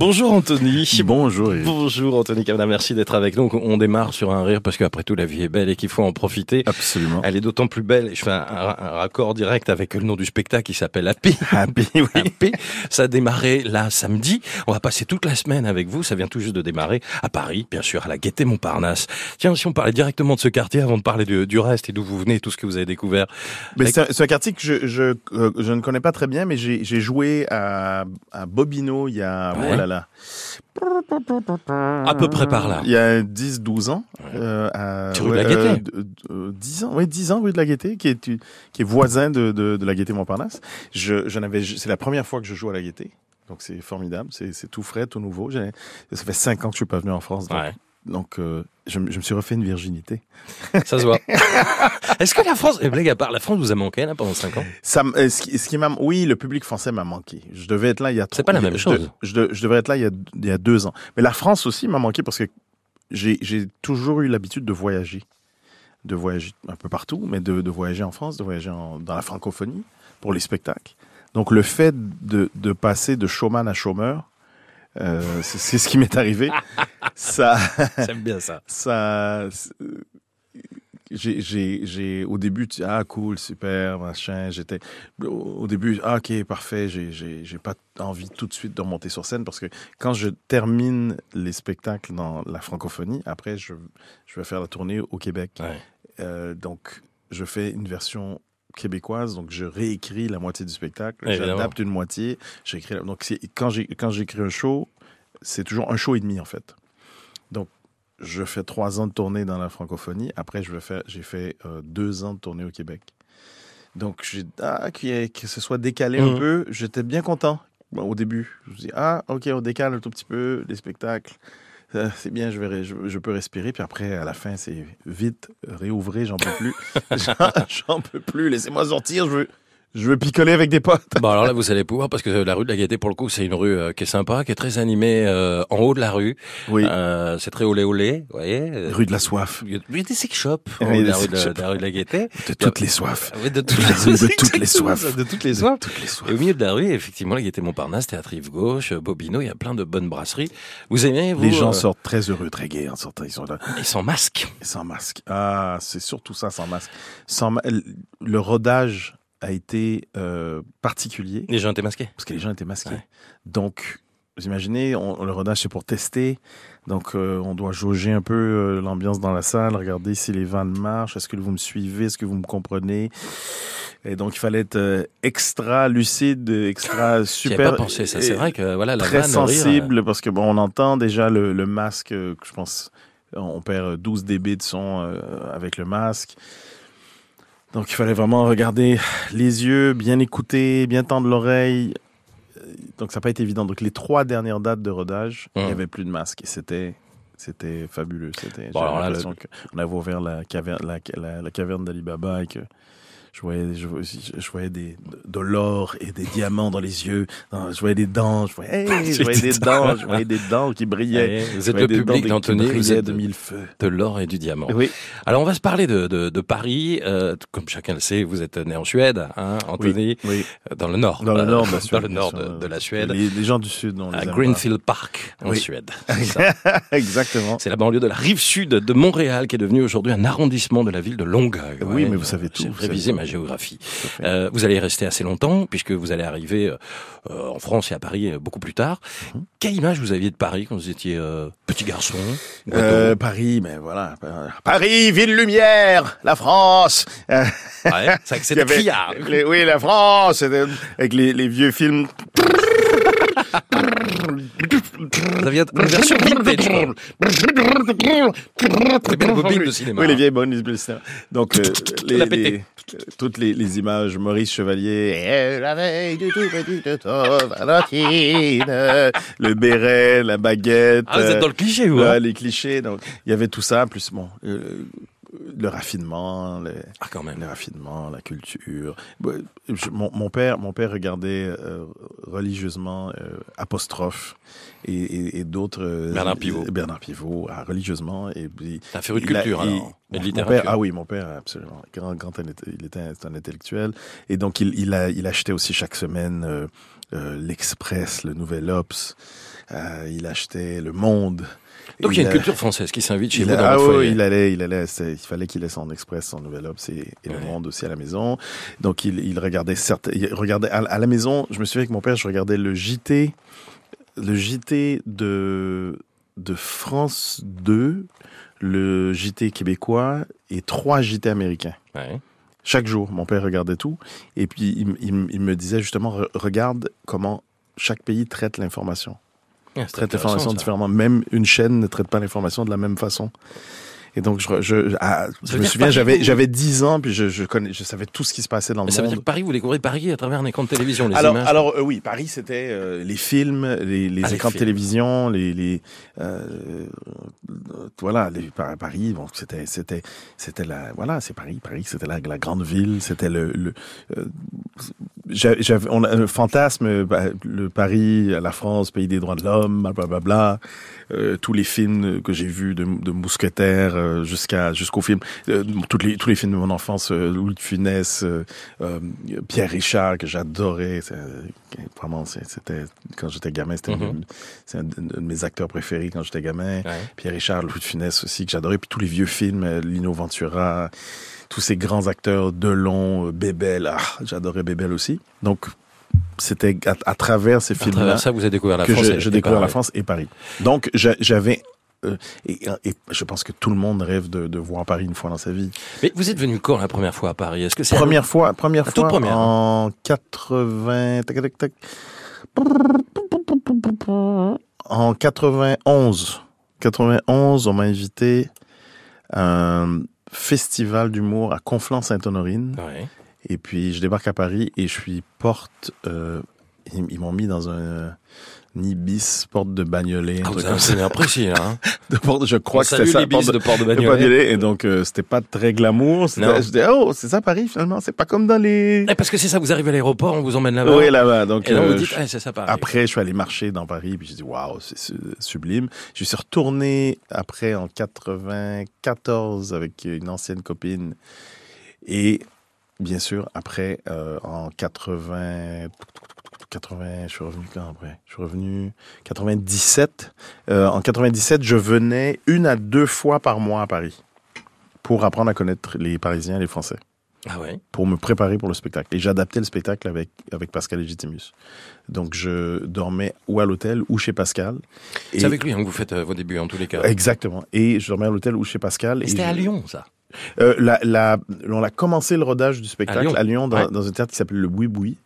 Bonjour Anthony. Bonjour. Bonjour Anthony Cavana, merci d'être avec nous. On démarre sur un rire parce qu'après tout la vie est belle et qu'il faut en profiter. Absolument. Elle est d'autant plus belle. Je fais un, un, raccord direct avec le nom du spectacle qui s'appelle Happy. Happy, oui. Happy. Ça a démarré là samedi. On va passer toute la semaine avec vous. Ça vient tout juste de démarrer à Paris, bien sûr, à la Gaîté Montparnasse. Tiens, si on parlait directement de ce quartier avant de parler du, du reste et d'où vous venez, tout ce que vous avez découvert. Mais c'est un, un, quartier que je, je, euh, je, ne connais pas très bien, mais j'ai joué à, à Bobino il y a, Ouais. oh là À peu près par là. il y a 10, 12 ans. Euh, à, rue de la Gaîté. euh, euh, 10 ans, oui, 10 ans, rue de la Gaîté, qui est, qui est voisin de, de, de la Gaîté Montparnasse. Je, je n'avais, c'est la première fois que je joue à la Gaîté. Donc c'est formidable, c'est tout frais, tout nouveau. Ça fait 5 ans que je suis pas venu en France. Donc, Ouais. Donc euh, je, me- je me suis refait une virginité. Ça se voit. Est-ce que la France, et blague à part, la France vous a manqué là pendant 5 ans? Ça, euh, ce qui, ce qui m'a, oui, le public français m'a manqué. Je devais être là il y a. C'est pas la même je chose. Je, je devais être là il y a, il y a deux ans. Mais la France aussi m'a manqué parce que j'ai, j'ai toujours eu l'habitude de voyager, de voyager un peu partout, mais de, de voyager en France, de voyager en- dans la francophonie pour les spectacles. Donc le fait de, de passer de showman à chômeur, euh, c'est, ce qui m'est arrivé. ça, J'aime bien ça. ça j'ai j'ai j'ai au début tu ah cool super machin j'étais au début ah ok parfait j'ai j'ai j'ai pas envie tout de suite de remonter sur scène parce que quand je termine les spectacles dans la francophonie après je je vais faire la tournée au Québec Ouais. Euh, donc je fais une version québécoise donc je réécris la moitié du spectacle j'adapte une moitié j'écris la- donc quand j'ai quand j'écris un show c'est toujours un show et demi en fait donc je fais trois ans de tournée dans la francophonie. Après, je faire, j'ai fait euh, deux ans de tournée au Québec. Donc, j'ai, ah, ait- que ce soit décalé Mhm. un peu, j'étais bien content au début. Je me dis, ah, ok, on décale un tout petit peu les spectacles. Euh, C'est bien, je, vais, ré- je, je peux respirer. Puis après, à la fin, c'est vite, réouvrez, j'en peux plus. J'en peux plus, laissez-moi sortir, je veux, je veux picoler avec des potes. Bon alors là vous allez pouvoir parce que la rue de la Gaîté pour le coup c'est une rue euh, qui est sympa, qui est très animée euh, en haut de la rue. Oui, Euh, c'est très olé olé, vous voyez. euh, rue de la soif. Il y a des sex shops en Oui, haut de la rue de, la rue de la Gaîté. De toutes les soifs. Oui, de toutes La rue de toutes les soifs. De toutes les soifs. Les soifs. Et au milieu de la rue, effectivement, la Gaîté Montparnasse, Théâtre Rive Gauche, Bobino, il y a plein de bonnes brasseries. Vous aimez, vous Les gens euh, sortent très heureux, très gais en sortant. Ils sont là. Ils sont masques. Sans masque. Ah, c'est surtout ça, sans masque. Sans ma- Le rodage a été euh, particulier Les gens étaient masqués. parce que les gens étaient masqués. Ouais. Donc, vous imaginez, on, le rodage, c'est pour tester. Donc, euh, on doit jauger un peu euh, l'ambiance dans la salle, regarder si les vannes marchent, est-ce que vous me suivez, est-ce que vous me comprenez? Et donc, il fallait être extra lucide, extra super. pas pensé ça. C'est vrai que voilà, la très vanne, le rire, sensible parce que bon, on entend déjà le, le masque. que je pense, on perd 12 dB de son avec le masque. Donc il fallait vraiment regarder les yeux, bien écouter, bien tendre l'oreille. Donc ça n'a pas été évident. Donc les trois dernières dates de rodage, il Hum. n'y avait plus de masque et c'était c'était fabuleux. C'était Bon, alors là, l'impression qu'on avait ouvert la caverne la, la, la caverne d'Alibaba et que je voyais, je, voyais- je voyais des, de l'or et des diamants dans les yeux. Non, Je voyais des dents. Je voyais, hey, je voyais des dents. Je voyais des dents qui brillaient. Allez, vous êtes le public d'Anthony, vous êtes de mille feux. de l'or et du diamant. Oui. Alors on va se parler de, de, de Paris. Euh, comme chacun le sait, vous êtes né en Suède, hein, Anthony, Oui. euh, dans le nord, Dans le euh, nord de la Suède. dans le bien nord sûr. de, de la Suède, Les, les gens du Sud, on les à pas. Greenfield Park en Oui. Suède. Ça. Exactement. C'est la banlieue de la rive sud de Montréal qui est devenue aujourd'hui un arrondissement de la ville de Longueuil. Oui, Ouais, mais vous savez tout, révisé ma géographie. Euh, vous allez rester assez longtemps puisque vous allez arriver euh, en France et à Paris euh, beaucoup plus tard. Mhm. Quelle image vous aviez de Paris quand vous étiez petit garçon Paris, mais voilà. Paris, ville lumière, la France. Ouais, c'est oui, la France, avec les, les vieux films. Ça vient une version vintage. les bobines de cinéma. Oui, les vieilles bonnes de cinéma. Donc, euh, les, les- toutes les, les images, Maurice Chevalier, et la veille du tout petit Valentine, le béret, la baguette. Ah, vous êtes dans le cliché, vous. Ouais, hein les clichés. Donc, il y avait tout ça. Plus, bon, euh, le raffinement, les, Ah, quand même. le raffinement, la culture. Je- mon, mon père, mon père regardait euh, religieusement euh, apostrophe et, et, et d'autres. euh, Bernard Pivot. Bernard Pivot, ah, religieusement et puis. T'as fait culture, il- alors. Et mon père, ah oui, mon père, absolument. Grand, grand, il était un, intellectuel. Et donc, il, il, a, il achetait aussi chaque semaine l'Express, le Nouvel Obs. Il achetait Le Monde. Donc, il y a une culture française qui s'invite chez vous dans ah votre oui, il allait, il allait, il fallait qu'il ait son Express, son Nouvel Obs et, et le Ouais. Monde aussi à la maison. Donc il, il regardait certains, il regardait à, à la maison. Je me souviens avec mon père, je regardais le JT, le JT de de France 2, le JT québécois et trois JT américains. Ouais. Chaque jour, mon père regardait tout et puis il, il- il me disait justement re- regarde comment chaque pays traite l'information Ah, traite l'information différemment. Même une chaîne ne traite pas l'information de la même façon. Et donc, je, je, ah, je me souviens, j'avais, j'avais 10 ans, puis je, je, connais, je savais tout ce qui se passait dans le Mais ça veut monde. dire que Paris, vous découvrez Paris à travers un écran de télévision, les alors, images. alors euh, oui, Paris, c'était euh, les films, les, les Ah, les écrans de télévision, les, les euh, euh, voilà, les, Paris. Bon, c'était, c'était, c'était la, voilà, c'est Paris. Paris, c'était la, la grande ville. C'était le, le j'avais, on a un fantasme, bah, le Paris, la France, pays des droits de l'homme, blablabla. Bla, euh, tous les films que j'ai vus de, de mousquetaires euh, jusqu'à jusqu'au film, euh, toutes les, tous les films de mon enfance, euh, Louis de Funès, euh, Pierre Richard que j'adorais. Vraiment, c'était quand j'étais gamin, c'était c'est un, de- mes acteurs préférés quand j'étais gamin. Ouais. Pierre Richard, Louis de Funès aussi que j'adorais. Puis tous les vieux films, Lino Ventura, tous ces grands acteurs, Delon, Bébel, ah, j'adorais Bébel aussi. Donc c'était à, à travers ces À films-là travers ça, vous avez découvert la que France. je, je et découvre la Paris. France et Paris. Donc j'a- j'avais euh, et, et je pense que tout le monde rêve de, de voir Paris une fois dans sa vie. Mais vous êtes venu quand la première fois à Paris? Est-ce que c'est Première fois, première La toute fois première, hein. en 80 tac, tac, tac. en 91. 91, on m'a invité à un festival d'humour à Conflans-Sainte-Honorine. Ouais. Et puis, je débarque à Paris et je suis porte. euh, ils ils m'ont mis dans un Ibis, porte de Bagnolet. un Ah, ça. bien apprécié, là. Hein. De porte, je crois On que c'était ça. porte de Port de de Bagnolet. Et donc, euh, c'était pas très glamour. C'était-. Je disais, oh, c'est ça Paris finalement. C'est pas comme dans les. Eh, parce que c'est ça, vous arrivez à l'aéroport, on vous emmène là-bas. Oui, là-bas. Donc, Et là, vous euh, dites, ah, c'est ça, Paris. après, je suis allé marcher dans Paris, puis j'ai dit, waouh, c'est su- sublime. Je suis retourné après en 94 avec une ancienne copine. Et bien sûr, après, euh, en 80, 80, je suis revenu quand après? Je suis revenu 97. Euh, en 97, je venais une à deux fois par mois à Paris pour apprendre à connaître les Parisiens et les Français Ah ouais? pour me préparer pour le spectacle. Et j'adaptais le spectacle avec, avec Pascal Legitimus. Donc je dormais ou à l'hôtel ou chez Pascal. C'est avec lui hein, que vous faites euh, vos débuts en tous les cas. Exactement. Et je dormais à l'hôtel ou chez Pascal. Et C'était je- à Lyon, ça? Euh, la, la, on a commencé le rodage du spectacle À Lyon. dans, Ouais. dans un théâtre qui s'appelle le Boui Boui.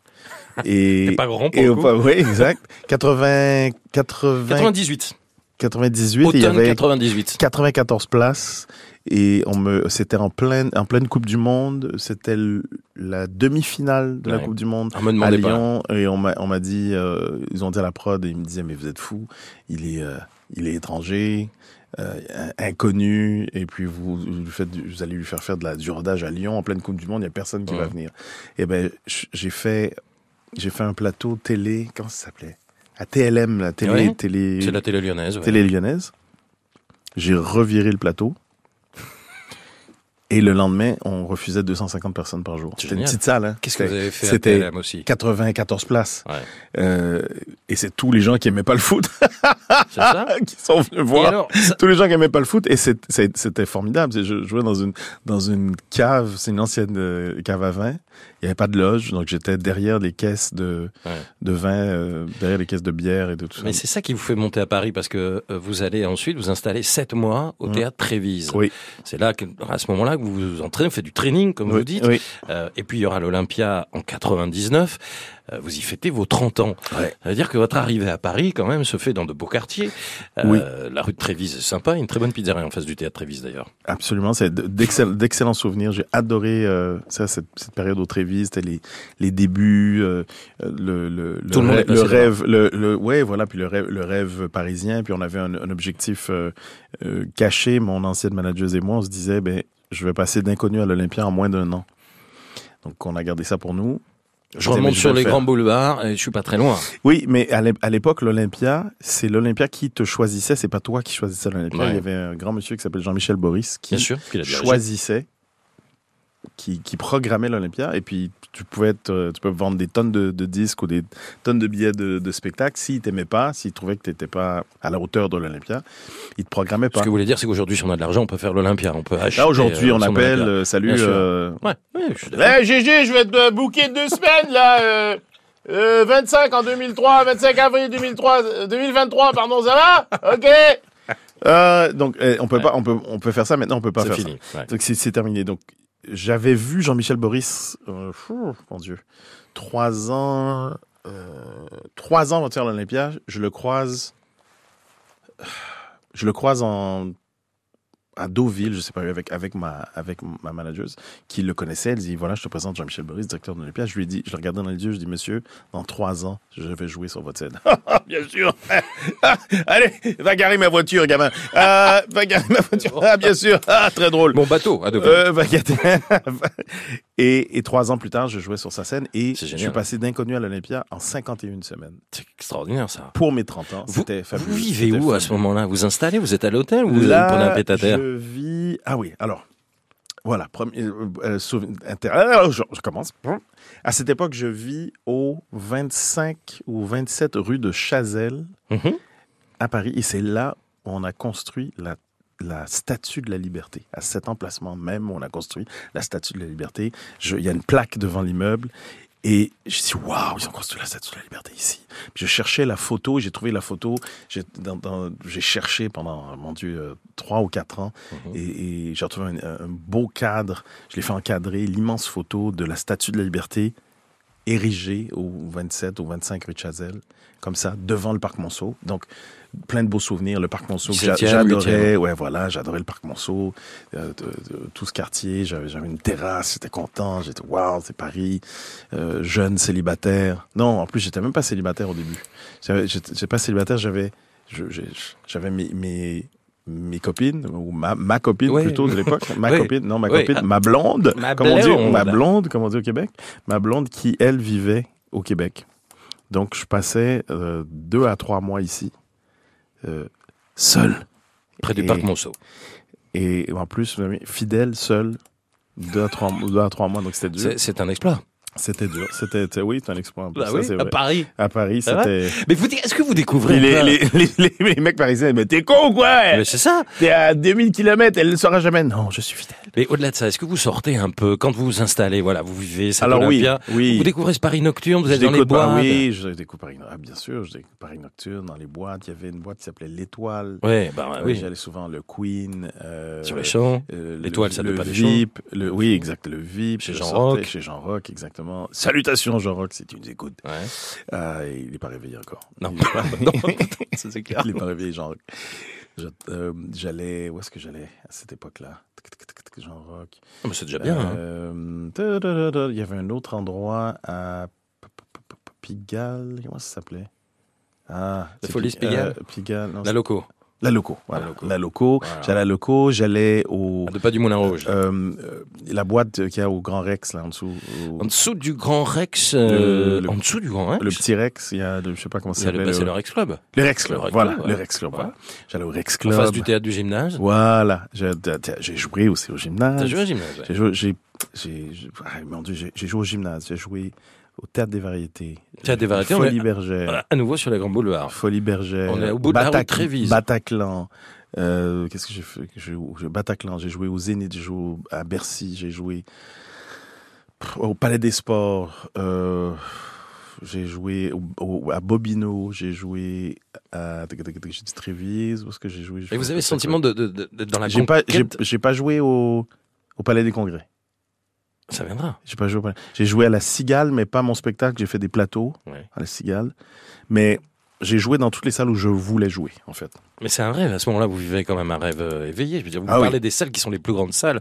Et, pas grand pour et le coup. oui, exact. 80, 80, 98. 98, et il y avait 98. 94 places et on me c'était en pleine en pleine Coupe du monde, c'était la demi-finale de la. Coupe du monde me à pas. Lyon et on m'a on m'a dit euh, ils ont dit à la prod et ils me disaient mais vous êtes fou, il est euh, il est étranger euh, inconnu et puis vous vous, faites allez lui faire faire de la du rodage à Lyon en pleine Coupe du monde, il y a personne qui va venir. Et ben j- j'ai fait j'ai fait un plateau télé, comment ça s'appelait? À TLM, la télé Ouais. télé C'est la télé lyonnaise. ouais. télé lyonnaise. J'ai reviré le plateau. Et le lendemain, on refusait 250 personnes par jour. C'était une petite salle. Hein. Qu'est-ce que vous C'était- avez fait à C'était TLM aussi? 94 places. Ouais. Euh, et c'est tous les gens qui aimaient pas le foot C'est ça? Qui sont venus voir. alors, ça- Tous les gens qui aimaient pas le foot et c'était formidable. Je jouais dans une dans une cave, c'est une ancienne euh, cave à vin. Il y avait pas de loge, donc j'étais derrière les caisses de Ouais. de vin, euh, derrière les caisses de bière et de tout ça. Mais c'est ça qui vous fait monter à Paris parce que euh, vous allez ensuite vous installer sept mois au Mmh. théâtre Trévise. Oui. C'est là que, à ce moment-là que vous vous entraînez, vous faites du training comme oui, vous dites. oui. Euh, et puis il y aura l'Olympia en 99. Euh, vous y fêtez vos 30 ans. Ouais. Ça veut dire que votre arrivée à Paris, quand même, se fait dans de beaux quartiers. Euh, Oui. La rue de Trévise est sympa, une très bonne pizzeria en face du théâtre Trévise d'ailleurs. Absolument, c'est d'excell- d'excellents souvenirs. J'ai adoré euh, ça, cette, cette période au Trévis, c'était les, les débuts, le, le, le, Tout rêve, le rêve, le, le, ouais, voilà, puis le rêve, le rêve parisien. Puis on avait un, un objectif euh, euh, caché. Mon ancienne manageuse et moi, on se disait, ben, je vais passer d'inconnu à l'Olympia en moins d'un an. Donc, on a gardé ça pour nous. Je remonte sur les faire. grands boulevards et je suis pas très loin. Oui, mais à l'é- à l'époque, l'Olympia, c'est l'Olympia qui te choisissait, c'est pas toi qui choisissais l'Olympia. Ouais. Il y avait un grand monsieur qui s'appelle Jean-Michel Boris qui sûr. Dirigé. choisissait, qui, qui programmait l'Olympia, et puis tu pouvais, être, tu peux vendre des tonnes de, de disques ou des tonnes de billets de, de spectacles. S'il t'aimait pas, s'il trouvait que tu n'étais pas à la hauteur de l'Olympia, il te programmait pas. Ce que vous voulez dire, c'est qu'aujourd'hui, si on a de l'argent, on peut faire l'Olympia. On peut acheter. Là, aujourd'hui, euh, on appelle, euh, salut, euh, Ouais, ouais, je suis d'accord. Eh GG, je vais te booker deux semaines là. euh, euh, 25 en 2003, 25 avril 2003, euh, 2023, pardon, ça va? Ok euh, donc, eh, on peut pas, on peut, on peut faire ça maintenant, on peut pas C'est faire fini. ça. ouais. Donc, c'est c'est terminé. Donc, j'avais vu Jean-Michel Boris, euh, mon Dieu, trois ans, euh, trois ans avant de faire l'Olympia, je le croise, je le croise en à Deauville, je sais pas, avec, avec ma, avec ma manageuse, qui le connaissait. Elle dit, voilà, je te présente Jean-Michel Boris, directeur de l'Olympia. Je lui ai dit, je le regardais dans les yeux, je dis, monsieur, dans trois ans, je vais jouer sur votre scène. Bien sûr. Allez, va garer ma voiture, gamin. Euh, va garer ma voiture. Ah, bien sûr. Ah, très drôle. Mon bateau à Deauville. Euh, va et, et trois ans plus tard, je jouais sur sa scène et je suis passé d'inconnu à l'Olympia en 51 semaines. C'est extraordinaire, ça. Pour mes 30 ans, Vous, c'était fabuleux. vous vivez où à ce moment-là? Vous installez Vous êtes à l'hôtel ou vous Là, prenez un pied-à-terre je vis. Ah oui, alors. Voilà, premier euh, euh, alors, je, je commence. À cette époque, je vis au 25 ou 27 rue de Chazelle Mhm. à Paris. Et c'est là où on a construit la, la statue de la liberté. À cet emplacement même, où on a construit la statue de la liberté. Je- Il y a une plaque devant l'immeuble. Et je dis, waouh, ils ont construit la statue de la liberté ici. Puis je cherchais la photo, j'ai trouvé la photo, j'ai dans- dans- j'ai cherché pendant, mon Dieu, euh, trois ou quatre ans, Mhm. et, et j'ai retrouvé un, un beau cadre. Je l'ai fait encadrer, l'immense photo de la statue de la liberté érigée au 27 ou 25 rue de Chazelle, comme ça, devant le parc Monceau. Donc, plein de beaux souvenirs. Le parc Monceau, que j'a- 17e, j'adorais. Ouais, voilà, j'adorais le parc Monceau, euh, de- de- tout ce quartier. J'avais une terrasse, j'étais content. J'étais, waouh, c'est Paris. Euh, jeune, célibataire. Non, en plus, j'étais même pas célibataire au début. J'étais pas célibataire, j'avais j'avais mes, mes, mes copines, ou ma, ma copine Oui. plutôt de l'époque. Ma Oui. copine, non, ma Oui. copine, ma blonde, Ma comme on dit, blonde. ma blonde, comme on dit au Québec. Ma blonde qui, elle, vivait au Québec. Donc, je passais euh, deux à trois mois ici, seul. Près du parc Monceau. Et en plus, fidèle, seul, deux à trois, deux à trois mois, donc c'était dur. C'est un exploit. C'était dur. C'était, oui, c'est un exploit. Bah ça, oui, à vrai. Paris. À Paris, c'était. Mais vous, est-ce que vous découvrez les, les, les, les, mecs parisiens, mais t'es con ou quoi? Mais c'est ça. T'es à 2000 km, elle ne le saura jamais. Non, je suis fidèle. Mais au-delà de ça, est-ce que vous sortez un peu quand vous vous installez Voilà, vous vivez Alors oui, Olympia. oui. Vous découvrez ce Paris nocturne. Vous êtes dans les ah oui, je découvre Paris, ah, bien sûr, je découvre Paris Nocturne dans les boîtes. Il y avait une boîte qui s'appelait L'Étoile. Ouais, bah Euh, oui. J'allais souvent le Queen. euh, Sur les champs. euh, L'Étoile, le- ça le doit pas des VIP, le, oui, exact, le VIP. Chez je Jean Roch. Chez Jean Roch, exactement. Salutations, Jean Roch, si tu nous écoutes. Ouais. Euh, il n'est pas réveillé encore. Non. Il pas, Non, c'est clair. il est pas réveillé, Jean Roch. Je- euh, J'allais, où est-ce que j'allais à cette époque-là? Tic, tic, tic, tic, Jean Roch. Ah, mais c'est déjà bien. hein. Euh, Il y avait un autre endroit à Pigalle. Comment ça s'appelait? Ah, La Pi- Pigalle Pigalle. non, La loco. La Loco. Voilà. La Loco. Voilà. J'allais à la Loco. J'allais au. De pas du Moulin Rouge. euh, euh, la boîte qu'il y a au Grand Rex, là, en dessous. au- En dessous du Grand Rex. euh, Le- le- en dessous du Grand Rex? le petit Rex, il y a, le- je sais pas comment ça s'appelle. bah, c'est le- Rex Club. Le Rex Club. Voilà. Le Rex Club. Voilà. J'allais au Rex En Club. face du théâtre du gymnase? Voilà. J'ai joué aussi au gymnase. T'as joué au gymnase ouais. J'ai joué, j'ai, j'ai, j'ai- ah, mon Dieu, j'ai, j'ai joué au gymnase, j'ai joué au théâtre des variétés. Théâtre des variétés, on Folie est- Bergère. À nouveau sur les grands boulevards. Folie Bergère. On est au bout de la route Trévise. Bataclan. Euh, qu'est-ce que j'ai fait? Bataclan, j'ai joué au Zénith, j'ai joué à Bercy, j'ai joué au Palais des Sports, euh, j'ai joué au- au- à Bobino, j'ai joué à, j'ai dit Trévise, où est-ce que j'ai joué? Et vous avez le sentiment de, de, dans la j'ai pas, pas joué au, au Palais des Congrès. Ça viendra. J'ai pas joué au. J'ai joué à la Cigale, mais pas mon spectacle. J'ai fait des plateaux Ouais. à la Cigale. Mais j'ai joué dans toutes les salles où je voulais jouer, en fait. Mais c'est un rêve. À ce moment-là, vous vivez quand même un rêve euh, éveillé. Je veux dire, vous Ah parlez oui. des salles qui sont les plus grandes salles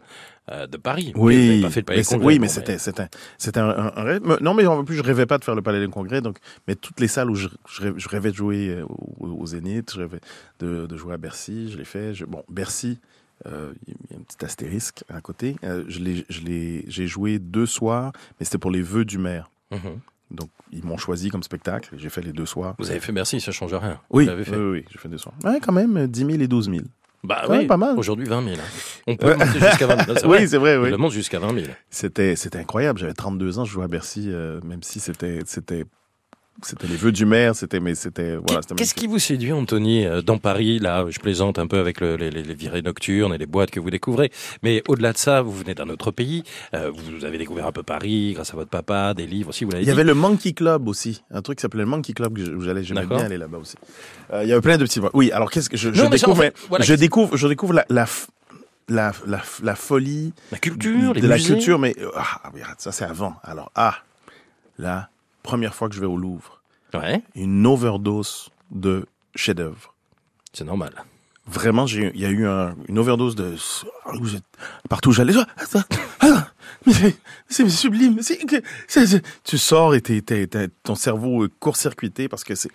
euh, de Paris. Oui, pas fait le Palais mais Congrès, oui, mais c'était, c'était, c'était un, un- un rêve. Mais- Non, mais en plus, je rêvais pas de faire le Palais des Congrès. Donc, mais toutes les salles où je, je rêvais, de jouer euh, au, au Zénith, je rêvais de, de jouer à Bercy, je l'ai fait. Je- bon, Bercy, Euh, Il y a un petit astérisque à côté. Euh, j'ai joué deux soirs, mais c'était pour les vœux du maire. Mhm. Donc, ils m'ont choisi comme spectacle. J'ai fait les deux soirs. Vous avez fait Bercy, ça change rien. Oui, Vous fait. oui, oui, j'ai fait deux soirs. Ouais, quand même, 10 000 et 12 000. Bah oui, pas mal. Aujourd'hui, 20 000. hein. On peut monter jusqu'à 20 000. C'est vrai. Oui, c'est vrai, On oui. le monte jusqu'à 20 000. C'était, c'était incroyable. J'avais 32 ans, je jouais à Bercy, euh, même si c'était, c'était, c'était les vœux du maire, c'était, mais c'était, voilà, Qu'est-ce qui vous séduit, Anthony, euh, dans Paris Là, je plaisante un peu avec le- les, virées nocturnes et les boîtes que vous découvrez. Mais au-delà de ça, vous venez d'un autre pays. euh, vous avez découvert un peu Paris grâce à votre papa, des livres aussi, vous l'avez Il dit. y avait le Monkey Club aussi, un truc qui s'appelait le Monkey Club où j'allais, j'aimais bien aller là-bas aussi. Euh, il y avait plein de petits. Oui, alors qu'est-ce que je, je Non, mais ça, en découvre, fait, voilà, je découvre, je découvre la, la, f- la, la, la folie La culture, les de la culture, mais ah, ça c'est avant. Alors ah, la première fois que je vais au Louvre, Ouais, une overdose de chefs-d'œuvre. c'est normal. Vraiment, il y a eu un- une overdose de j'ai- partout où j'allais. Ah, ah, c'est, sublime. Tu sors et ton cerveau est court-circuité parce que c'est,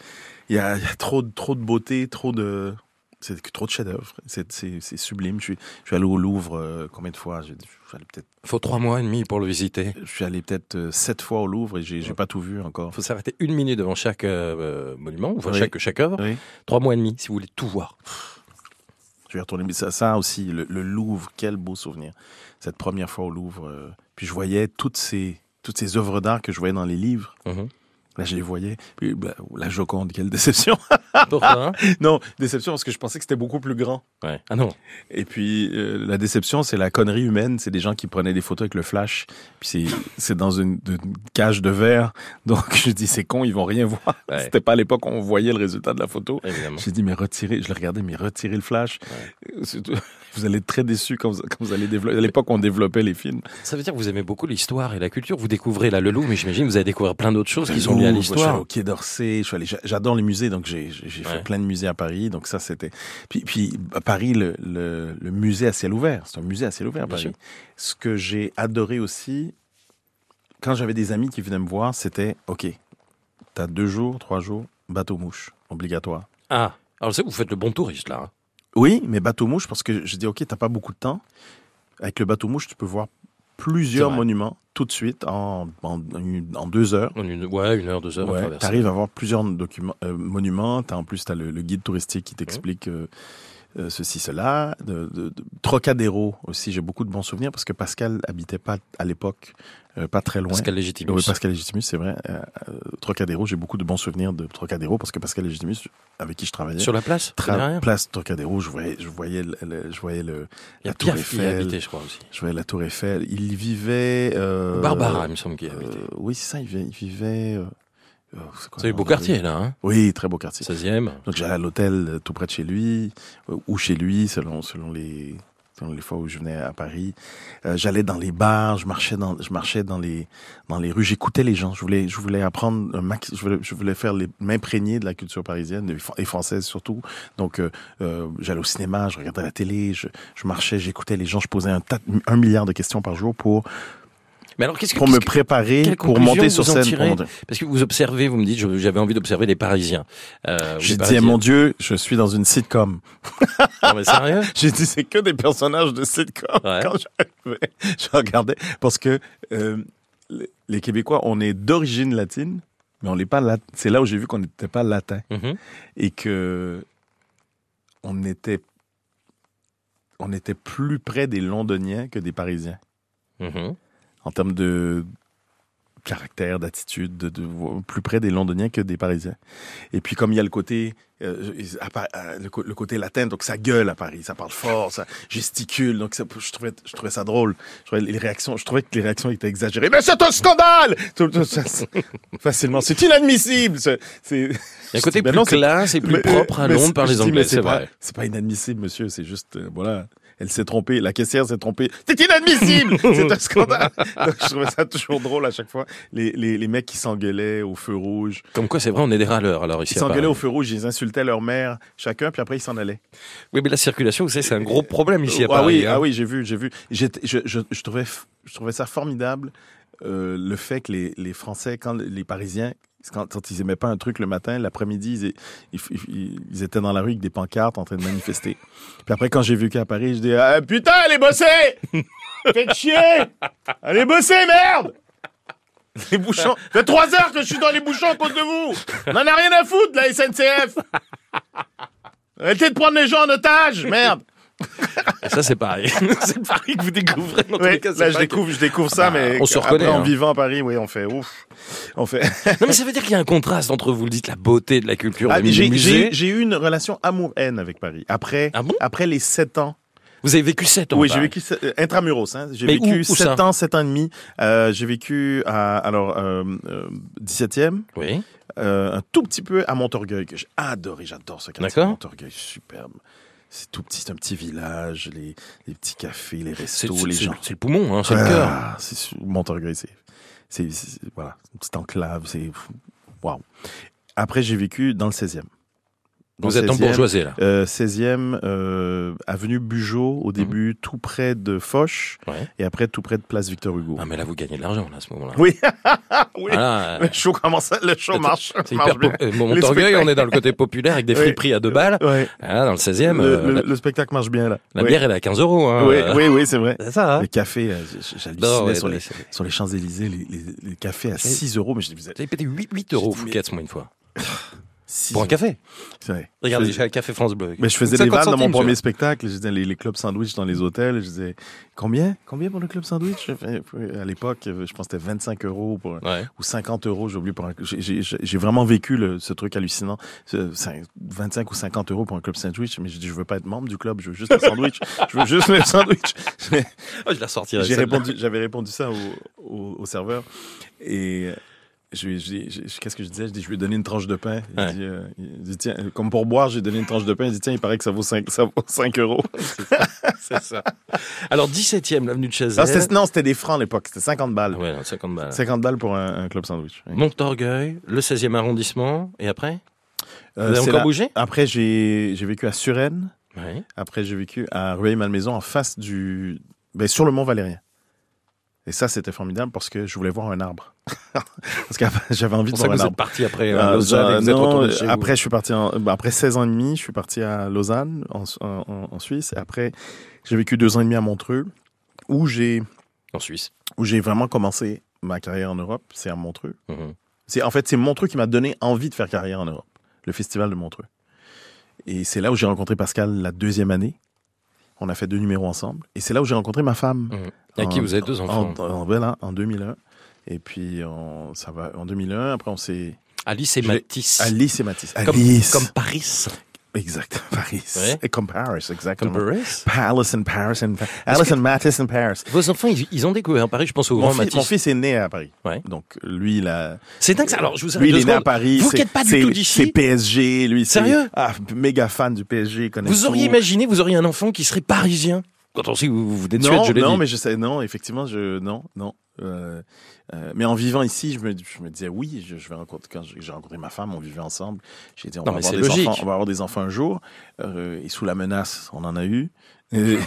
il y a, il y a trop, de- trop de beauté, trop de, c'est trop de chefs-d'œuvre. C'est, sublime. Je suis, je suis allé au Louvre euh, combien de fois? Je peut-être, faut trois mois et demi pour le visiter. je suis allé peut-être euh, sept fois au Louvre et j'ai, j'ai pas tout vu encore. Il faut s'arrêter une minute devant chaque euh, monument, enfin Oui. chaque, chaque œuvre. Oui. Trois mois et demi, si vous voulez tout voir. Je vais retourner. Mais ça, ça aussi, le, le Louvre, quel beau souvenir. Cette première fois au Louvre. puis je voyais toutes ces, toutes ces œuvres d'art que je voyais dans les livres. Mhm. Là, je les voyais. Puis bah, la Joconde, quelle déception. Pourquoi? Non, déception parce que je pensais que c'était beaucoup plus grand. ouais. Ah non, Et puis euh, la déception, c'est la connerie humaine. C'est des gens qui prenaient des photos avec le flash. Puis c'est, dans une, une cage de verre. Donc je dis, c'est con, ils vont rien voir. Ouais. C'était pas à l'époque où on voyait le résultat de la photo. J'ai dit, mais retirez, je le regardais, mais retirez le flash. Vous allez être très déçus quand vous, quand vous allez développer. À l'époque, on développait les films. Ça veut dire que vous aimez beaucoup l'histoire et la culture. Vous découvrez là le Louvre, mais j'imagine que vous allez découvrir plein d'autres choses qui sont liées à Louvre, Je suis allé l'histoire. au Quai d'Orsay. J'adore les musées, donc j'ai, Ouais. fait plein de musées à Paris. Donc ça, c'était. Puis, puis à Paris, le, le, le musée à ciel ouvert. C'est un musée à ciel ouvert à Paris. Ce que j'ai adoré aussi, quand j'avais des amis qui venaient me voir, c'était OK. T'as deux jours, trois jours, bateau mouche, obligatoire. Ah, alors c'est vous faites le bon touriste là. hein. Oui, mais bateau mouche, parce que je dis, OK, t'as pas beaucoup de temps. Avec le bateau mouche, tu peux voir plusieurs monuments tout de suite en, en, deux heures. En une, ouais, une heure, deux heures. Ouais, traverser. t'arrives à voir plusieurs documents, euh, monuments. T'as, en plus, tu as le, le guide touristique qui t'explique euh, euh, ceci, cela. De, de- de- Trocadéro aussi, j'ai beaucoup de bons souvenirs parce que Pascal habitait pas à l'époque, euh, pas très loin. Pascal Légitimus. Oui, Pascal Légitimus, c'est vrai. Euh, euh, Trocadéro, j'ai beaucoup de bons souvenirs de Trocadéro parce que Pascal Légitimus, avec qui je travaillais, Sur la place tra- place Trocadéro, je voyais, je voyais, le, le- je voyais le, Il la Tour Eiffel. habitait, je crois aussi. je voyais la Tour Eiffel. Il vivait. Euh, Barbara, il me semble qu'il y habitait. oui, c'est ça. Il vivait. Il vivait c'est quoi C'est beau quartier là, hein? Oui, très beau quartier. 16e. Donc j'allais à l'hôtel euh, tout près de chez lui euh, ou chez lui, selon selon les selon les fois où je venais à Paris. Euh, j'allais dans les bars, je marchais dans je marchais dans les dans les rues, j'écoutais les gens. Je voulais je voulais apprendre un max, je voulais je voulais faire les m'imprégner de la culture parisienne et française surtout. Donc euh, euh, j'allais au cinéma, je regardais la télé, je, je marchais, j'écoutais les gens, je posais un, tas, un milliard de questions par jour pour Mais alors, qu'est-ce que, pour me préparer pour monter sur scène. Parce que vous observez, vous me dites, j'avais envie d'observer les Parisiens. Euh, J'ai dit, mon Dieu, je suis dans une sitcom. Non, mais sérieux J'ai dit, c'est que des personnages de sitcom. Ouais. Quand j'arrivais, je regardais. Parce que euh, les- Québécois, on est d'origine latine, mais on n'est pas lat- C'est là où j'ai vu qu'on n'était pas latin. Mhm. Et que on était, on était plus près des Londoniens que des Parisiens. Mhm. En termes de caractère, d'attitude, de, de- plus près des Londoniens que des Parisiens. Et puis comme il y a le côté, euh, euh, le, côté latin, donc ça gueule à Paris, ça parle fort, ça gesticule, donc ça- je trouvais, je trouvais ça drôle. Je trouvais les réactions, je trouvais que les réactions étaient exagérées. Mais c'est un scandale Tout- tout ça, c'est- Facilement, c'est inadmissible. C'est, Il y a un côté plus classe et plus mais- propre à Londres par les Anglais, c'est pas- vrai. C'est pas inadmissible, monsieur. C'est juste, euh, voilà. Elle s'est trompée. La caissière s'est trompée. C'est inadmissible! c'est un scandale! Donc, je trouvais ça toujours drôle à chaque fois. Les, les, les mecs qui s'engueulaient au feu rouge. Comme quoi, c'est vrai, on est des râleurs alors ici Ils s'engueulaient au feu rouge, ils insultaient leur mère, chacun, puis après ils s'en allaient. Oui, mais la circulation, vous savez, c'est un gros problème ici à ah Paris. oui, hein. ah oui, j'ai vu, j'ai vu. Je, je, je, trouvais, je trouvais ça formidable, euh, le fait que les, les Français, quand les Parisiens Quand, quand ils aimaient pas un truc le matin, l'après-midi, ils, ils- ils- ils étaient dans la rue avec des pancartes en train de manifester. Puis après, quand j'ai vécu à Paris, je dis ah, Putain, allez bosser! Faites chier! Allez bosser, merde! Les bouchons. Ça fait trois heures que je suis dans les bouchons à cause de vous. On en a rien à foutre, la SNCF Arrêtez de prendre les gens en otage, merde Et ça, c'est pareil. c'est Paris que vous découvrez. Oui, cas, là, je découvre, je découvre ça, Ah bah, mais on se après, reconnaît, en hein. vivant à Paris, oui, on fait ouf. On fait. Non, mais ça veut dire qu'il y a un contraste entre, vous le dites, la beauté de la culture, Ah, j'ai, eu une relation amour-haine avec Paris. Après, Ah bon? après les sept ans. Vous avez vécu 7 ans. oui, j'ai vécu euh, intramuros. Hein. J'ai vécu où- où ça? sept ans, sept ans et demi. Euh, j'ai vécu à alors euh, euh, 17e, Oui. euh, un tout petit peu à Montorgueil que j'ai adoré. J'adore ce quartier. Montorgueil, superbe. C'est tout petit, c'est un petit village, les, les petits cafés, les restos, les gens. c'est le poumon, hein, c'est le cœur. Ah, c'est Montorgueil, c'est, c'est- voilà, une petite enclave, c'est, waouh. Après, j'ai vécu dans le 16e. Vous le êtes en 16e, bourgeoisie, là. euh, 16e, euh, avenue Bugeaud, au début, tout près de Foch, Mhm. Ouais. et après, tout près de Place Victor Hugo. Ah, mais là, vous gagnez de l'argent, là, à ce moment-là. Oui, oui. Voilà, euh, Le show commence, le show marche. c'est marche hyper bien. euh, Mon Les orgueil, spectacles. on est dans le côté populaire avec des friperies à deux balles. Ouais. Ah, dans le 16e, Le, euh, le- le spectacle marche bien, là. la Oui. bière, elle est à 15 euros. Hein, Oui, euh, oui, oui, c'est vrai. C'est ça, hein Les cafés, euh, j- j'hallucinais sur, ouais, les, sur les Champs-Élysées, les, les, les cafés à 6 euros, mais je dis, vous avez payé 8, 8 euros, Fouquet's, moi, une fois. 6 Pour un café. Vrai. Regardez, j'ai un café France Bleu. Mais je faisais 50 des vannes dans mon premier spectacle. Je disais les, les clubs sandwich dans les hôtels. Je disais combien? Combien pour le club sandwich? À l'époque, je pense que c'était 25 euros pour un-. Ouais. ou 50 euros. J'ai oublié un. j'ai- vraiment vécu le, ce truc hallucinant. Ce- cin- 25 ou 50 euros pour un club sandwich. Mais je dis je veux pas être membre du club. Je veux juste le sandwich. je veux juste le sandwich. Oh, je la sortirai. Répondu, j'avais répondu ça au, au, au serveur et je, je, qu'est-ce que je disais? Je dis, je lui ai donné une tranche de pain. Il, Ouais. dit, euh, il dit, tiens, comme pour boire, j'ai donné une tranche de pain. Il dit, tiens, il paraît que ça vaut 5, ça vaut 5 euros. C'est ça. Alors, 17e, l'avenue de Chazelle. Non, c'était, non, c'était des francs à l'époque. C'était 50 balles. Ouais, non, 50 balles. 50 balles pour un, un club sandwich. Montorgueil, le 16e arrondissement, et après? Euh, Vous avez encore bougé? Après, j'ai, vécu à Suresnes. Après, j'ai vécu à Rueil-Malmaison en face du, ben, sur le Mont Valérien. Et ça, c'était formidable parce que je voulais voir un arbre. parce que j'avais envie pour de voir un vous arbre. êtes parti après euh, Lausanne et vous êtes après, je suis parti en, bah, après 16 ans et demi, je suis parti à Lausanne, en, en- en Suisse. Et après, j'ai vécu deux ans et demi à Montreux, où j'ai, En Suisse. où j'ai vraiment commencé ma carrière en Europe. C'est à Montreux. Mhm. C'est, en fait, c'est Montreux qui m'a donné envie de faire carrière en Europe. Le festival de Montreux. Et c'est là où j'ai rencontré Pascal la deuxième année. On a fait deux numéros ensemble. Et c'est là où j'ai rencontré ma femme. Mhm. Avec qui En- vous avez deux enfants En, en- voilà, en 2001. Et puis, on, ça va, en 2001, après, on s'est, Alice et Matisse. Alice et Mathis. Comme, Alice. comme Paris. Exact. Paris. Ouais. Et comme Paris, exactement. Comme Paris. Palace in Paris. And, Alice and Mattis in Paris. Vos enfants, ils, ils ont découvert Paris, je pense au grand fils, Matisse. mon fils est né à Paris. Ouais. Donc, lui, il a, C'est dingue ça. Alors, je vous arrête lui, il est né à. Paris. Vous c'est- qui êtes pas du tout d'ici C'est PSG, lui. Sérieux? Ah, méga fan du PSG. Vous auriez tout. imaginé, vous auriez un enfant qui serait parisien? Quand on sait que vous, vous venez de Suède, Non, je l'ai non, dit. mais je sais, non, effectivement, je, non, non. Euh, euh, mais en vivant ici, je me, je me disais oui, je, je vais rencontrer quand j'ai rencontré ma femme, on vivait ensemble. J'ai dit on Non, va avoir des logique. enfants, on va avoir des enfants un jour. Euh, et sous la menace, on en a eu. Et,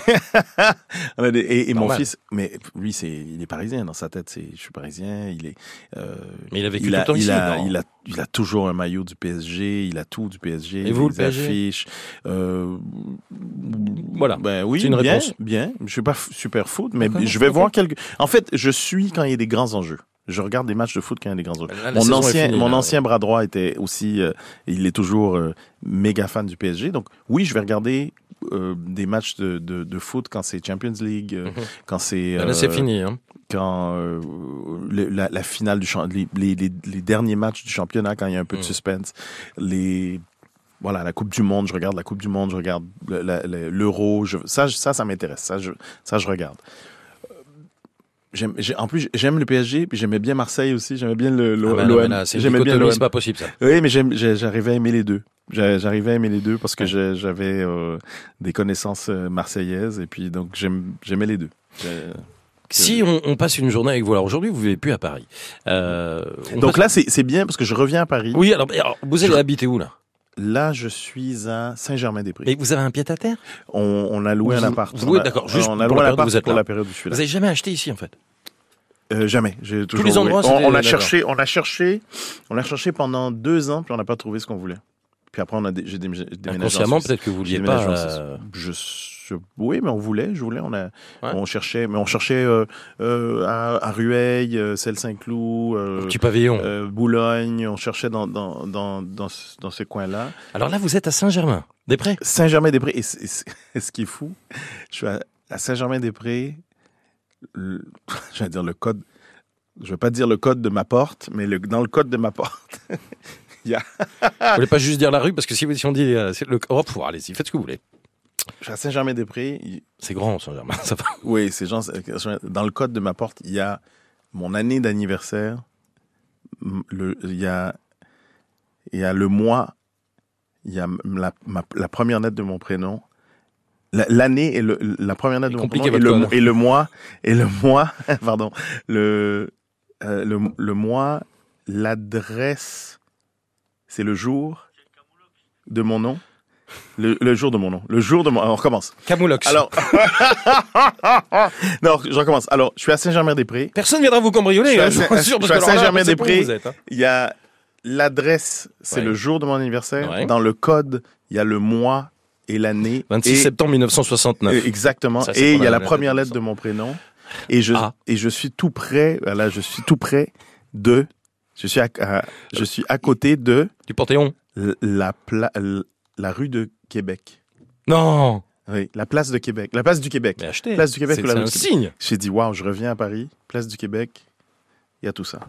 On a des- et, et mon fils, mais lui, c'est, il est parisien dans sa tête. C'est, je suis parisien. Il est. euh, Mais il a vécu il tout a, le temps il, ici. a, il, a, il a toujours un maillot du PSG, il a tout du PSG. Et vous, les le PSG? affiches. Euh, Voilà. Ben oui, C'est une bien, réponse. bien. Je suis pas super foot, mais je vais voir quelques. En fait, je suis quand il y a des grands enjeux. Je regarde des matchs de foot quand il y a des grands enjeux. Là, Mon ancien, finie, mon là, ancien bras droit était aussi, euh, il est toujours euh, méga fan du PSG. Donc oui, je vais regarder euh, des matchs de, de, de foot quand c'est Champions League, euh, Mhm. quand c'est Là, c'est euh, fini. Hein. quand le- la, la finale du les, les, derniers matchs du championnat quand il y a un peu de Mm. suspense, les voilà la Coupe du Monde, je regarde la Coupe du Monde, je regarde le- l'Euro, ça ça ça m'intéresse, ça je ça je regarde. En plus, j'aime le PSG, puis j'aimais bien Marseille aussi, j'aimais bien Ah l'OM. c'est une J'aimais bien l'OM. c'est pas possible ça. Oui, mais j'arrivais à aimer les deux. J'arrivais à aimer les deux parce que Ouais. j'avais euh, des connaissances euh, marseillaises et puis donc j'aimais les deux. J'ai- Si on, on passe une journée avec vous, alors aujourd'hui vous vivez plus à Paris. Euh, on Donc passe- là, c'est bien parce que je reviens à Paris. oui, alors, alors, vous allez Je- habiter où là? Là, je suis à Saint-Germain-des-Prés. Et vous avez un pied à terre On, on a loué Vous- un appart. vous- On a- d'accord, juste on a loué un appart vous êtes pour là. la période où je suis là. Vous avez jamais acheté ici en fait? Euh, jamais. J'ai toujours les endroits, on, on a cherché, on a cherché, on a cherché pendant deux ans, puis on n'a pas trouvé ce qu'on voulait. Puis après, on a j'ai déménagé peut-être que vous vouliez pas. euh, Je, je- oui, mais on voulait, je voulais. On a, Ouais. on cherchait, mais on cherchait euh, euh, à, à Rueil, euh, Celle-Saint-Cloud, euh, Petit pavillon. euh, Boulogne. On cherchait dans dans dans dans, ce- dans ces coins-là. Alors là, vous êtes à Saint-Germain, des Prés. Saint-Germain-des-Prés. Et, ce qui est fou, je suis à, à Saint-Germain-des-Prés. Je vais dire le code. Je vais pas dire le code de ma porte, mais le, dans le code de ma porte, Vous voulez pas juste dire la rue parce que si, si on dit euh, c'est le. Oh, allez-y, faites ce que vous voulez. je suis à Saint-Germain-des-Prés. C'est grand Saint-Germain, ça va. Oui, c'est genre, dans le code de ma porte, il y a mon année d'anniversaire, le, il y a, il y a le mois, il y a la, ma- la première lettre de mon prénom, La- l'année et le, la première lettre Et de mon prénom et le, code. et le mois et le mois, pardon, le, euh, le, le mois, l'adresse, c'est le jour de mon nom. Le, le jour de mon nom. Le jour de mon... On recommence. Camoulox. Alors, non, je recommence. Alors, je suis à Saint-Germain-des-Prés. Personne viendra vous cambrioler, Je hein, suis à suis à alors là, Saint-Germain-des-Prés. hein. Il y a l'adresse, c'est Ouais. le jour de mon anniversaire. Ouais. Dans le code, il y a le mois et l'année. 26 Et- septembre 1969. euh, Exactement. Ça, et il y a la- première lettre de mon prénom. Et je, Ah. et je suis tout près, voilà, je suis tout près de, je suis à, à- je suis à côté de Du Panthéon. la, pla- la rue de Québec. Non Oui, la place de Québec. La place du Québec. Mais achetez. Place du Québec C'est ou la c'est rue un Québec. signe. J'ai dit, waouh, je reviens à Paris, place du Québec, il y a tout ça.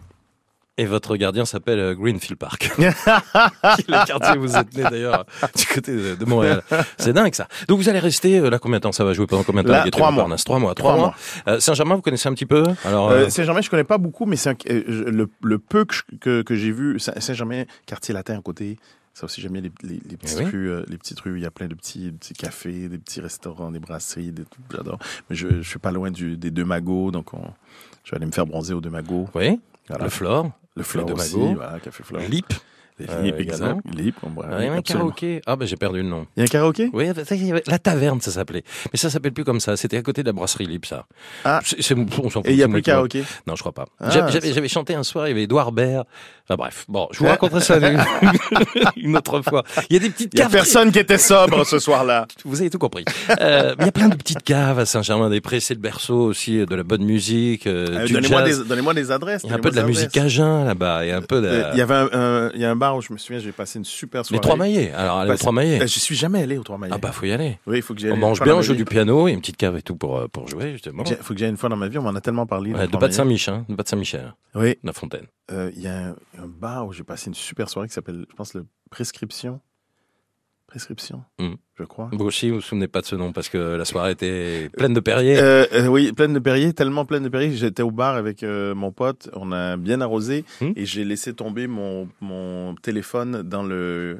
Et votre gardien s'appelle euh, Greenfield Park. le quartier où vous êtes né d'ailleurs, du côté de, Montréal. C'est dingue ça. Donc vous allez rester euh, là combien de temps? Ça va jouer pendant combien de temps Là, trois Montparnasse Trois mois. Trois mois. Euh, Saint-Germain, vous connaissez un petit peu? Alors, Euh, Saint-Germain, je connais pas beaucoup, mais c'est le, le peu que, que, que j'ai vu, Saint- Saint-Germain, quartier latin à côté, ça aussi j'aime bien les, les, les petites Eh oui. rues, euh, les petites rues, il y a plein de petits, petits cafés, des petits restaurants, des brasseries, des, j'adore. Mais je, je suis pas loin du, des deux magots, donc on, je vais aller me faire bronzer aux deux magots. oui, Voilà. le Flore, Le Deux aussi, Magots. voilà, café. Lip. Les euh, exact. Ah, il y a un karaoké. Ah ben j'ai perdu le nom. Il y a un karaoké? Oui, la taverne, ça s'appelait. Mais ça s'appelle plus comme ça. C'était à côté de la brasserie Lip, ça. Ah. Et il y a plus karaoké? Non, je crois pas. Ah, J'avais- chanté un soir, il y avait Edouard Baird. Enfin bref, bon, je vous raconterai ça une, autre fois. Il y a des petites Il y a caves. personne qui était sobre ce soir-là. Vous avez tout compris. Euh, il y a plein de petites caves à Saint-Germain-des-Prés. C'est le berceau aussi de la bonne musique, euh, Euh, Donnez-moi des, adresses. Il y a un peu de la musique cajun là-bas. Il y a un peu de... Euh, Il y avait un, un- il y a un bar où je me souviens, j'ai passé une super soirée. Les Trois Maillets. Alors, allez aux Trois Maillets. Euh, Je suis jamais allé aux Trois Maillets. Ah bah, faut y aller. oui, il faut que j'aille. On une mange bien, on joue du piano, il y a une petite cave et tout pour, euh, pour jouer, justement. Il faut que j'aille une fois dans ma vie. On m'en a tellement parlé. Ouais, de pas de. Saint-Michel, hein, de pas de Saint-Michel, Oui. la Fontaine. Euh, Il y a un, un bar où j'ai passé une super soirée qui s'appelle, je pense, le Prescription. Prescription, Mhm. je crois. Vous aussi, vous vous souvenez pas de ce nom parce que la soirée était pleine de Perrier. Euh, euh, oui, pleine de Perrier, tellement pleine de Perrier. J'étais au bar avec euh, mon pote, on a bien arrosé Hmm. et j'ai laissé tomber mon, mon téléphone dans le,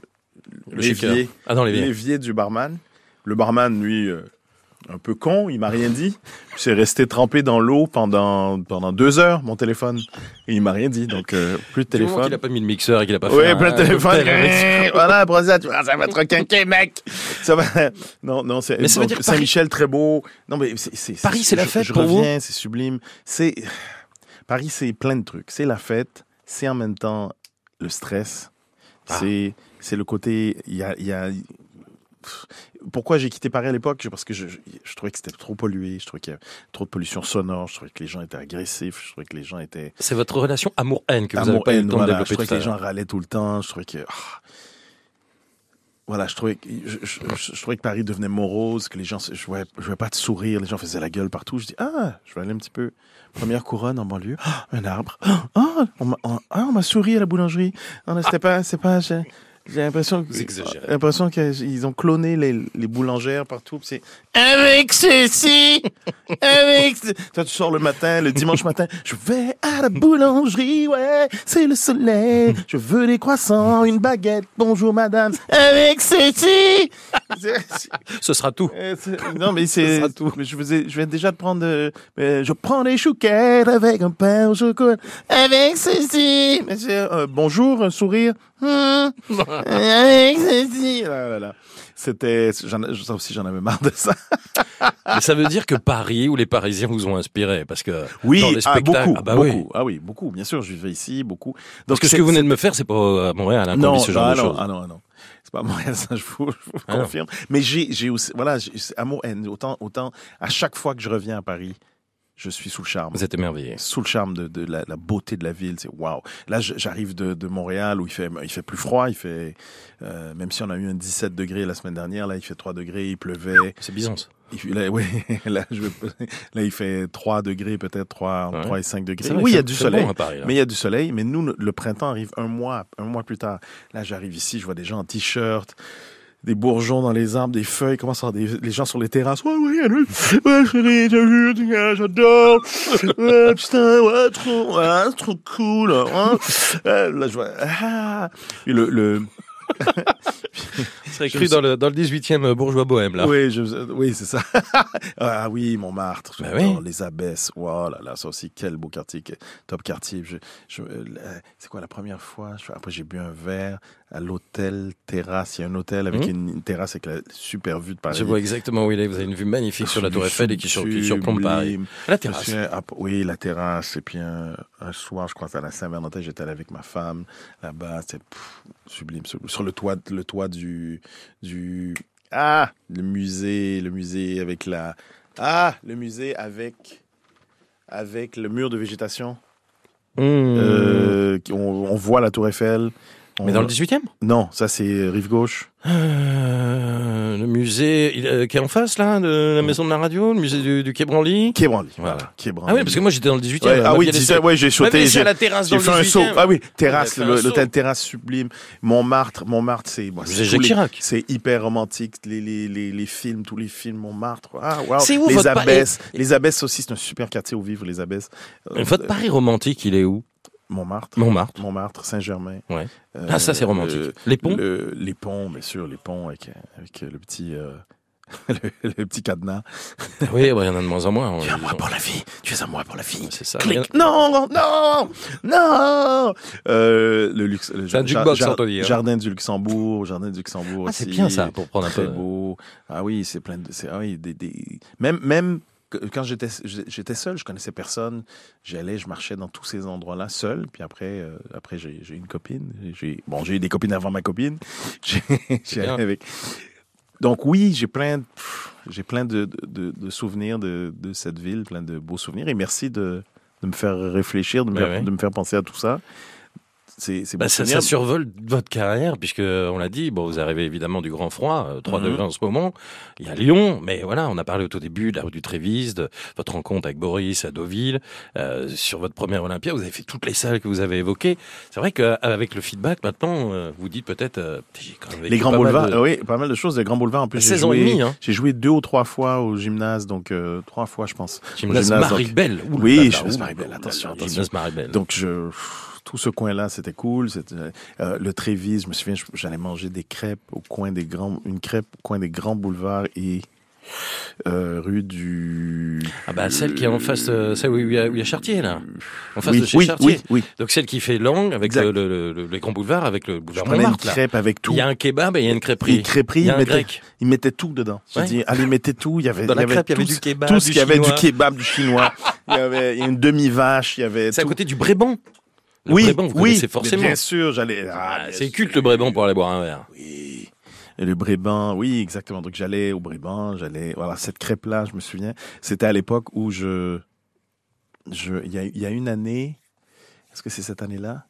l'évier, Ah l'évier du barman. Le barman, lui, un peu con, il m'a rien dit. C'est resté trempé dans l'eau pendant pendant deux heures, mon téléphone, et il m'a rien dit. Donc euh, plus de téléphone. qu'il a pas mis le mixeur et qu'il a pas fait Oui, un- plein de téléphone. voilà, Brosa, tu vois, ça va te requinquer, mec. Ça va. Non, non, c'est. Ça Saint-Michel, très beau. Non, mais c'est. Paris, c'est la je- fête Je pour vous reviens, c'est sublime. C'est. Paris, c'est plein de trucs. C'est la fête, c'est en même temps le stress. Ah. C'est. C'est le côté. Il y a. il y a- Pourquoi j'ai quitté Paris à l'époque? Parce que je, je, je trouvais que c'était trop pollué, je trouvais qu'il y avait trop de pollution sonore, je trouvais que les gens étaient agressifs, je trouvais que les gens étaient C'est votre relation amour-haine que vous Amour, n'avez pas eu le temps voilà. de Je développer trouvais tout que les gens râlaient tout le temps. Je trouvais que. ah. Voilà, je trouvais, que, je, je- je- je trouvais que Paris devenait morose, que les gens. Je voyais, je voyais pas de sourire, les gens faisaient la gueule partout. Je dis, ah, je vais aller un petit peu. Première couronne en banlieue. Ah, un arbre. Ah, on m'a on- ah, on m'a souri à la boulangerie. Non, c'était pas. C'est pas. J'ai l'impression l'impression qu'ils ont cloné les, les boulangères partout. C'est avec ceci, avec. ce- Toi, tu sors le matin, le dimanche matin. Je vais à la boulangerie, ouais, c'est le soleil. Je veux des croissants, une baguette. Bonjour, madame. Avec ceci. Ce sera tout. euh, non, mais Ce c'est. sera tout. mais Je, faisais, je viens déjà de prendre. euh, mais je prends des chouquettes avec un pain au chocolat. Avec ceci. Euh, bonjour, un sourire. Hmm. Là. C'était, ça aussi, j'en avais marre de ça. Mais ça veut dire que Paris ou les Parisiens vous ont inspiré parce que Oui, dans les ah, spectacles, beaucoup, ah bah beaucoup. oui. Ah oui, beaucoup. Bien sûr, je vivais ici, beaucoup. Parce Donc que ce que vous venez de me faire, c'est pas à Montréal hein, non, ce genre ah de non, ah non, ah non. C'est pas Montréal, ça, je vous, je vous Ah confirme. Mais j'ai, j'ai aussi, voilà, amour haine. Autant, autant, à chaque fois que je reviens à Paris, je suis sous le charme. Vous êtes émerveillé. Sous le charme de, de la, la beauté de la ville, c'est waouh. Là, j'arrive de, de Montréal où il fait, il fait plus froid, il fait, euh, même si on a eu un 17 degrés la semaine dernière, là, il fait 3 degrés, il pleuvait. C'est Byzance. Il, là, oui, là, je, là, il fait 3 degrés, peut-être 3, Ouais. 3 et 5 degrés. Vrai, oui, il y a du soleil. bon Paris. Mais il y a du soleil, mais nous, le printemps arrive un mois, un mois plus tard. Là, j'arrive ici, je vois des gens en t-shirt, des bourgeons dans les arbres, des feuilles, comment ça, des, les gens sur les terrasses. Ouais, ouais, allez, ouais, chérie, t'as vu, t'as- j'adore. Ouais, putain, ouais, trop, ouais, c'est trop cool. Ouais. Euh, Là, je vois, ah. Et le, le, C'est écrit dans le, dans le 18e bourgeois bohème, là. oui, je, oui, c'est ça. ah oui, Montmartre, oui. les Abbesses. Wow, là, là, ça aussi, quel beau quartier, top quartier. Je, je, euh, c'est quoi la première fois? Je- Après, j'ai bu un verre à l'hôtel terrasse. Il y a un hôtel avec Mhm. une, une terrasse avec la super vue de Paris. Je vois exactement où il est. Vous avez une vue magnifique sur la Tour Eiffel et qui, sur, qui surplombe Paris. La terrasse. ah, oui, la terrasse. Et puis un, un soir, je crois, à la Saint-Valentin, j'étais allé avec ma femme là-bas. C'était sublime. Sur, sur le toit, le toit du, du, ah, le musée, le musée avec la, ah, le musée avec, avec le mur de végétation. Mmh. Euh, on voit la Tour Eiffel. On- Mais dans le 18e Non, ça c'est rive gauche. Euh, Le musée il, euh, qui est en face, là, de la maison de la radio, le musée du, du Quai Branly. Quai Branly. Voilà. Quai Branly. Ah oui, parce que moi j'étais dans le 18e. Ouais, elle ah oui, ouais, j'ai sauté. j'ai- la terrasse dans le fait un 18e. saut. Ah oui, terrasse, un l'hôtel terrasse sublime. Montmartre, Montmartre, c'est bon, Musée Jacques les- Chirac. C'est hyper romantique. Les, les, les, les films, tous les films Montmartre. Ah, wow. C'est où les votre pa- Abbesses. Les Abbesses aussi, c'est un super quartier où vivre les Abbesses. Euh, Votre Paris romantique, il est où? Montmartre. Montmartre. Montmartre, Saint-Germain. Ouais. Euh, Ah, ça c'est romantique. le- Les ponts? le- les ponts, bien sûr, les ponts avec, avec le petit, euh, le, le petit cadenas. Oui, il y en a de moins en moins. Tu es à moi pour la vie. Tu es à moi pour la vie. C'est ça. Clic. Non, non, non. Euh, le luxe. le hein. Jardin du Luxembourg, jardin du Luxembourg. Ah, c'est bien ça, pour prendre un Très peu. beau. Ah oui, c'est plein de. c'est- Ah oui, des, des- même même quand j'étais j'étais seul, je connaissais personne. J'allais, je marchais dans tous ces endroits-là seul. Puis après, euh, après j'ai j'ai eu une copine. J'ai bon, j'ai eu des copines avant ma copine. J'ai j'ai bien. allé avec. Donc oui, j'ai plein, pff, j'ai plein de, de, souvenirs de, de cette ville, plein de beaux souvenirs. Et merci de, de me faire réfléchir, de me, ouais. de me faire penser à tout ça. C'est Bah, ça, ça survole votre carrière, puisque on l'a dit, bon, vous arrivez évidemment du grand froid, euh, 3 Mhm. degrés en ce moment. Il y a Lyon, mais voilà, on a parlé au tout début de la rue du Trévise, de votre rencontre avec Boris à Deauville, euh, sur votre première Olympia, vous avez fait toutes les salles que vous avez évoquées. C'est vrai qu'avec le feedback maintenant, euh, vous dites peut-être, euh, Les grands boulevards, de- oui, pas mal de choses. Les grands boulevards, en plus, j'ai 16 ans et joué, hein. j'ai joué deux ou trois fois au gymnase, donc euh, trois fois, je pense. Gymnase gymnase, Marie-Belle. Oui, gymnase Marie-Belle, attention. Gymnase Marie-Belle. Donc, je, tout ce coin-là, c'était cool. C'était, euh, le Trévis, je me souviens, je- j'allais manger des crêpes au coin des grands, une crêpe au coin des grands boulevards et euh, rue du. Ah bah celle qui est en face, euh, celle où il y a, où il y a Chartier là, en face oui, de chez oui, Chartier. oui, oui. Donc celle qui fait l'angle avec le, le, le, les grands boulevards, avec le Je boulevard une Montmartre là. crêpe avec tout. Il y a un kebab et il y a une crêperie. Une crêperie, il y a ils un mettaient, grec. ils mettaient tout dedans. Ouais. dit, allez, mettez tout. Il y avait, Dans il la crêpe, il y avait tout, du kebab, tout ce qu'il y avait, du kebab, du chinois. il y avait il une demi-vache, il y avait C'est à côté du Brébant. Le oui, Brébant, vous oui, connaissez forcément. mais Bien sûr, j'allais. ah, Ah, c'est culte le Brébant pour aller boire un verre. Oui. Et le Brébant, oui, exactement. Donc j'allais au Brébant, j'allais. Voilà, cette crêpe-là, je me souviens. C'était à l'époque où je. je il, y a, il y a une année. Est-ce que c'est cette année-là?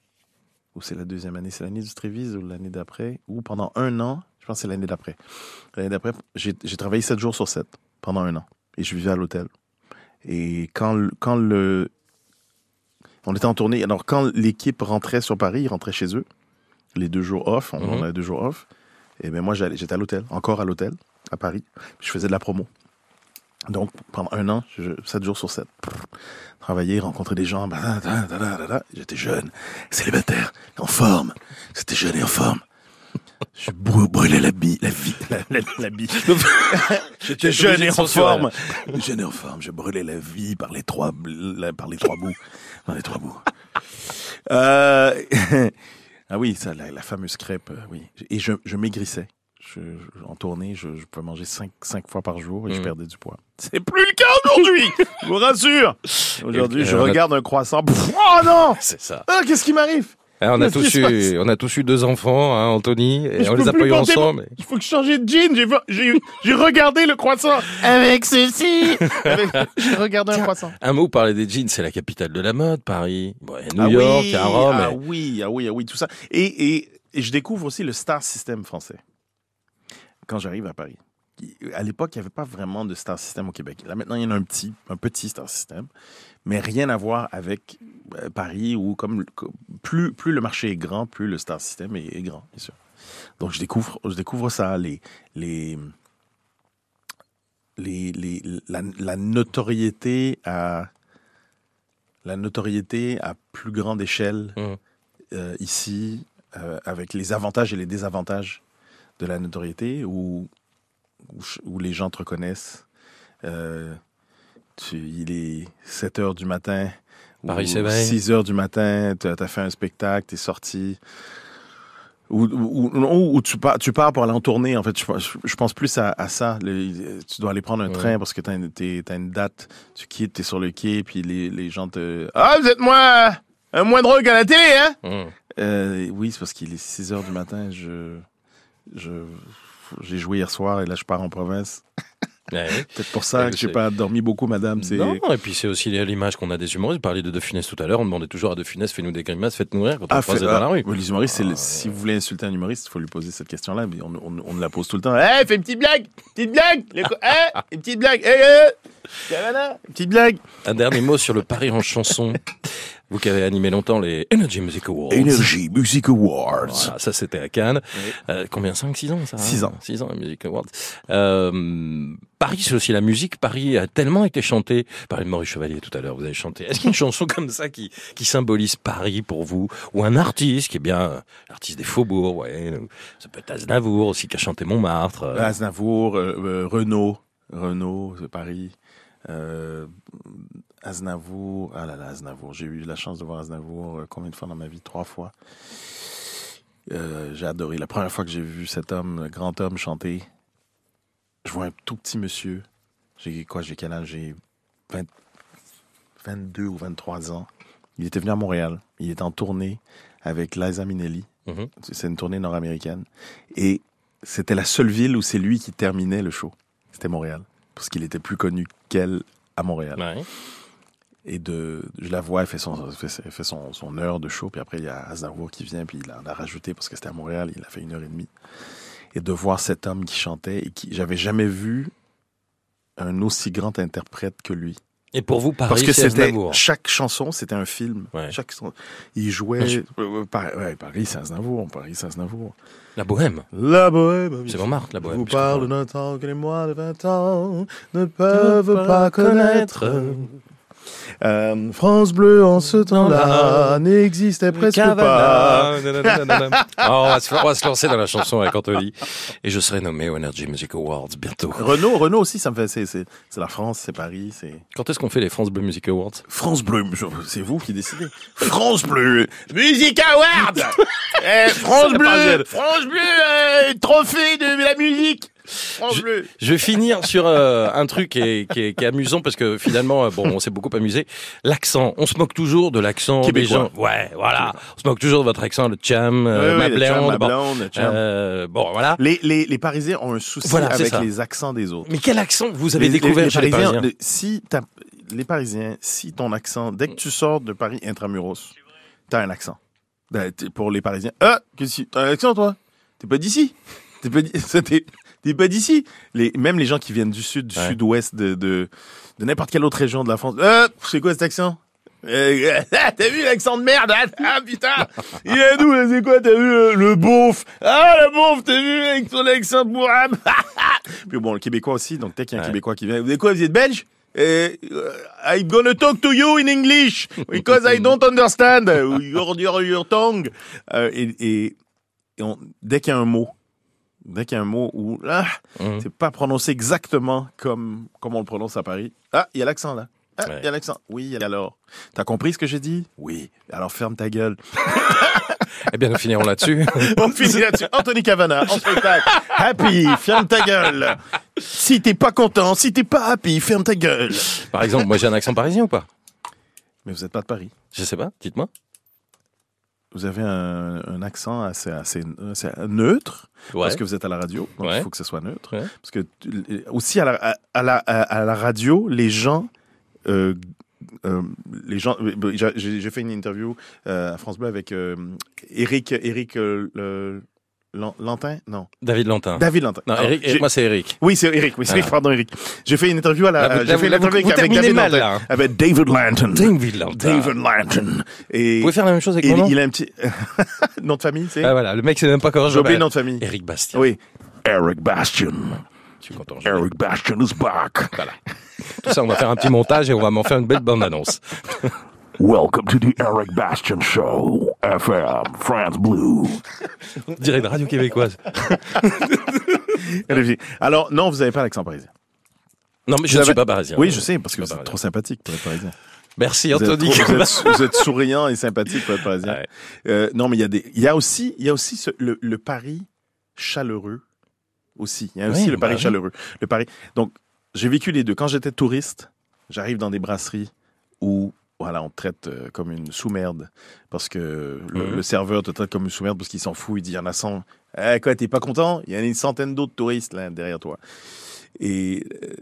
Ou c'est la deuxième année? C'est l'année du Trévise ou l'année d'après? Ou pendant un an Je pense que c'est l'année d'après. L'année d'après, j'ai travaillé sept jours sur sept pendant un an. Et je vivais à l'hôtel. Et quand, quand le. On était en tournée. Alors, quand l'équipe rentrait sur Paris, ils rentraient chez eux. Les deux jours off, on, on avait deux jours off. Et ben moi, j'allais- j'étais à l'hôtel, encore à l'hôtel, à Paris. Je faisais de la promo. Donc, pendant un an, je, 7 jours sur 7. Travailler, rencontrer des gens. bah. J'étais jeune, célibataire, en forme. C'était jeune et en forme. Je brû- brûlais la bille, la vie, la, la, la bille. J'étais jeune et en forme. Jeune et en forme. Je brûlais la vie par les trois, la- par les trois bouts. Par les trois bouts. Euh, Ah oui, ça, la, la fameuse crêpe, euh, oui. Et je, je maigrissais. Je, je- en tournée, je, je pouvais manger cinq, cinq fois par jour et je Mhm. perdais du poids. C'est plus le cas aujourd'hui, je vous rassure. Aujourd'hui, Et- je regarde un croissant. oh non C'est ça. Ah, Qu'est-ce qui m'arrive? On, a tous eu, on a tous eu deux enfants, hein, Anthony, et on les a pas eu ensemble. Il faut que je change de jean. J'ai, regardé le croissant avec ceci. J'ai regardé un croissant. Un mot, parler des jeans, c'est la capitale de la mode, Paris. Bon, il y a New Ah York, oui, il y a Rome. Ah et- oui, ah oui, ah oui, tout ça. Et, et, et je découvre aussi le star system français quand j'arrive à Paris. À l'époque, il n'y avait pas vraiment de star system au Québec. Là, maintenant, il y en a un petit, un petit star system, mais rien à voir avec euh, Paris où, comme, plus, plus le marché est grand, plus le star system est, est grand, bien sûr. Donc, je découvre, je découvre ça, les, les, les, les, la, la notoriété à la notoriété à plus grande échelle Mhm. euh, ici, euh, avec les avantages et les désavantages de la notoriété, où, où, les gens te reconnaissent. Euh, tu- il est 7 heures du matin. Paris s'éveille. 6 heures du matin, tu as fait un spectacle, tu es sorti. Ou, ou, ou- ou tu, pars, tu pars pour aller en tournée. En fait, je, pense- je pense plus à, à ça. Le- tu dois aller prendre un Ouais. train parce que tu as, une date. Tu quittes, tu es sur le quai, puis les, les gens te. Ah, vous êtes moins, euh, moins drôle qu'à la télé, hein? Hum. Euh, oui, c'est parce qu'il est 6 heures du matin. Je, je, j'ai joué hier soir et là, je pars en province. Ouais. Peut-être pour ça Ouais, que j'ai pas dormi beaucoup, madame. Non, et puis c'est aussi l'image qu'on a des humoristes. Vous parliez de De Funès tout à l'heure, on demandait toujours à De Funès, fais-nous des grimaces, faites-nous rire quand on Ah, fait- dans la ah, rue. oui, les humoristes, le- Ah, si vous voulez insulter un humoriste, il faut lui poser cette question-là, mais on, on, on la pose tout le temps. Eh, fais une petite blague! Petite blague! Les Eh, une petite blague! Cavana, une petite blague! Un dernier mot sur le Paris en chanson. Vous qui avez animé longtemps les Energy Music Awards. Energy Music Awards. Voilà, ça c'était à Cannes. Oui. Euh, combien? 5 6 ans ça Six ans. 6 ans la Music Awards. Euh, Paris c'est aussi la musique. Paris a tellement été chanté. Parlez de Maurice Chevalier tout à l'heure, vous avez chanté. Est-ce qu'il y a une chanson comme ça qui qui symbolise Paris pour vous? Ou un artiste qui est bien l'artiste des faubourgs, ouais, ou- ça peut être Aznavour aussi qui a chanté Montmartre. euh, Aznavour, euh, euh, Renault, Paris. Euh, Aznavour, ah là là, Aznavour. J'ai eu la chance de voir Aznavour euh, combien de fois dans ma vie? Trois fois. Euh, j'ai adoré. La première fois que j'ai vu cet homme, grand homme, chanter, je vois un tout petit monsieur. J'ai quoi J'ai quel âge? J'ai 20 22 ou 23 ans. Il était venu à Montréal. Il était en tournée avec Liza Minnelli. mhm. C'est une tournée nord-américaine. Et c'était la seule ville où c'est lui qui terminait le show. C'était Montréal. Parce qu'il était plus connu qu'elle à Montréal. Ouais. Et de, je la vois, elle fait son, elle fait, fait son, son heure de show. Puis après, il y a Aznavour qui vient, puis il en a rajouté parce que c'était à Montréal. Il a fait une heure et demie. Et de voir cet homme qui chantait et qui, j'avais jamais vu un aussi grand interprète que lui. Et pour vous Paris Parce que c'était chaque chanson, c'était un film. Ouais. Chaque il jouait. euh, Par- ouais, Paris, c'est Aznavour. Paris, c'est Aznavour. La bohème. La bohème. C'est Montmartre, la Je bohème. vous parle d'un temps que les mois de 20 ans ne peuvent pas connaître. Euh, France Bleu en ce temps-là n'existait presque pas. Ah, on, va se, on va se lancer dans la chanson avec Anthony. Et je serai nommé au Energy Music Awards bientôt. Renault, Renault aussi, ça me fait. C'est, c'est, c'est la France, c'est Paris, c'est. Quand est-ce qu'on fait les France Bleu Music Awards? France Bleu, c'est vous qui décidez. France Bleu, Music Award Eh, France Bleu. France Bleu, euh, trophée de la musique Bleu Je vais finir sur euh, un truc qui est, qui, est, qui est amusant parce que finalement, euh, bon, on s'est beaucoup amusé. L'accent. On se moque toujours de l'accent des gens. Ouais, voilà. On se moque toujours de votre accent, le cham, euh, ma ouais, le cham, blonde. ma bon. blonde, le cham. Euh, bon, voilà. Les, les, les Parisiens ont un souci Voilà, avec ça. les accents des autres. Mais quel accent vous avez Les- découvert les, chez les Parisiens si les Parisiens, si ton accent, dès que tu sors de Paris intramuros, t'as un accent. Ben, pour les Parisiens, ah, qu'est-ce que t'as un accent toi? T'es pas d'ici? T'es pas, d'i- ça, t'es- pas d'ici. Les, Même les gens qui viennent du sud, du Ouais. sud-ouest, de, de, de n'importe quelle autre région de la France, ah, c'est quoi cet accent? Euh, ah, t'as vu l'accent de merde? Hein Ah putain! Il est d'où? C'est quoi T'as vu euh, le beauf? Ah le beauf T'as vu avec ton accent bourrame Puis bon, le Québécois aussi, donc dès qu'il y a un Ouais. Québécois qui vient, vous êtes quoi, vous êtes belge? Euh, I'm gonna talk to you in English because I don't understand. Your, your, your tongue. Euh, et et, et on- dès qu'il y a un mot, dès qu'il y a un mot où ah, Mhm. c'est pas prononcé exactement comme comme on le prononce à Paris. Ah, il y a l'accent là. Ah, il Ouais. y a l'accent. Oui, alors? T'as compris ce que j'ai dit? Oui. Alors ferme ta gueule. Eh bien, nous finirons là-dessus. On finit là-dessus. Anthony Cavana, en spectacle. Happy, ferme ta gueule. Si t'es pas content, si t'es pas happy, ferme ta gueule. Par exemple, moi j'ai un accent parisien ou pas? Mais vous êtes pas de Paris. Je sais pas, dites-moi. Vous avez un, un accent assez, assez, assez neutre Ouais. parce que vous êtes à la radio, donc Ouais. il faut que ce soit neutre. Ouais. Parce que aussi à la, à, à la, à, à la radio, les gens, euh, euh, les gens, euh, bah, j'ai fait une interview euh, à France Bleu avec euh, Eric, Eric le, Lantin, non, David Lantin. David Lantin. Non, Alors, Eric, moi c'est Eric. Oui, c'est Eric. Oui, c'est Voilà. pardon, Eric. J'ai fait une interview à la. J'ai fait vous avec, David mal, Lantin. là. Avec David Lanton. David Lantin. David Lanton. Et Vous pouvez faire la même chose avec mon il a un petit nom de famille, c'est. Ah voilà, le mec c'est même pas je J'ai oublié le nom de famille. Eric Bastien. Oui. Eric Bastion. Je suis content. je. Eric Bastion is back. Voilà. Tout ça, on va faire un petit montage et on va m'en faire une belle bande-annonce. Welcome to the Eric Bastion Show, FM, France Blue. On dirait une radio québécoise. Alors, non, vous n'avez pas l'accent parisien. Non, mais je ne suis pas parisien. Oui, je sais, parce que vous êtes parisien. trop sympathique pour être parisien. Merci Vous êtes, Anthony. trop- vous êtes- vous êtes souriant et sympathique pour être parisien. Ouais. Euh, non, mais il y a des, il y a aussi, il y a aussi ce- le, le Paris chaleureux aussi. Il y a aussi Oui, le Paris bah chaleureux. Le Paris. Donc, j'ai vécu les deux. Quand j'étais touriste, j'arrive dans des brasseries où, voilà, on te traite euh, comme une sous-merde parce que le, le serveur te traite comme une sous-merde parce qu'il s'en fout. Il dit, il y en a 100. Eh, quoi, t'es pas content? Il y a une centaine d'autres touristes, là, derrière toi. Et, euh,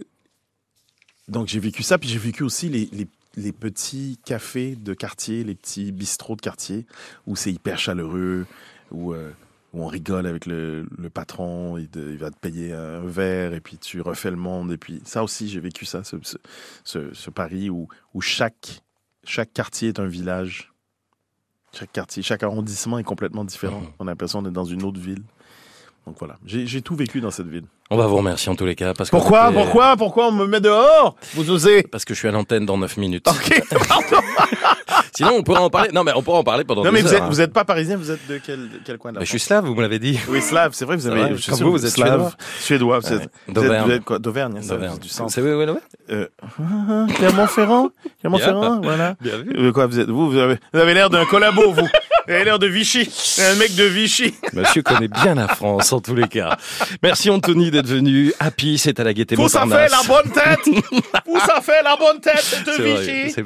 donc, j'ai vécu ça. Puis j'ai vécu aussi les, les les petits cafés de quartier, les petits bistrots de quartier, où c'est hyper chaleureux, où, euh, où on rigole avec le, le patron, il, va te payer un verre, et puis tu refais le monde. Et puis ça aussi, j'ai vécu ça, ce, ce, ce- ce Paris où, où chaque, chaque quartier est un village. Chaque quartier, chaque arrondissement est complètement différent. Mhm. On a l'impression d'être dans une autre ville. Donc voilà, j'ai tout vécu dans cette ville. On va vous remercier en tous les cas. Parce que Pourquoi? Pourquoi? Pourquoi on me met dehors? Vous osez? Parce que je suis à l'antenne dans 9 minutes. Ok, Sinon, on pourrait en parler. Non, mais on pourrait en parler pendant Non, mais vous êtes, hein. vous êtes pas parisien, vous êtes de quel, quel coin de la Mais je suis slave, vous me l'avez dit. Oui, slave, c'est vrai, vous C'est avez. je suis sûr, vous, vous êtes slave. Suédois, vous êtes- D'Auvergne. vous êtes quoi D'Auvergne, D'Auvergne. du centre. C'est oui. Euh, Clermont-Ferrand Clermont-Ferrand, voilà. Bien vu. Euh, quoi, vous êtes, vous, vous avez, vous avez l'air d'un collabo, vous. Vous avez l'air de Vichy. Un mec de Vichy. Monsieur connaît bien la France, en tous les cas. Merci Anthony d'être venu. Happy, c'est à la gaieté Vous, ça fait la bonne tête. Vous, ça fait la bonne tête de C'est Vichy. c'est-